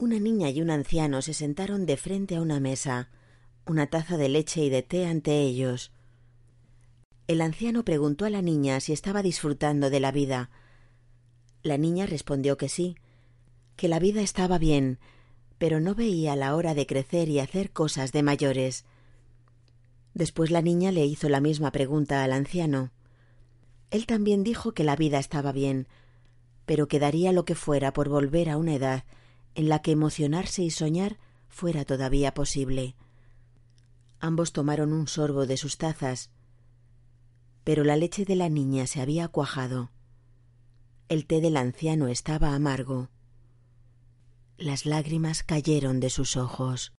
Una niña y un anciano se sentaron de frente a una mesa, una taza de leche y de té ante ellos. El anciano preguntó a la niña si estaba disfrutando de la vida. La niña respondió que sí, que la vida estaba bien, pero no veía la hora de crecer y hacer cosas de mayores. Después la niña le hizo la misma pregunta al anciano. Él también dijo que la vida estaba bien, pero que daría lo que fuera por volver a una edad en la que emocionarse y soñar fuera todavía posible. Ambos tomaron un sorbo de sus tazas, pero la leche de la niña se había cuajado. El té del anciano estaba amargo. Las lágrimas cayeron de sus ojos.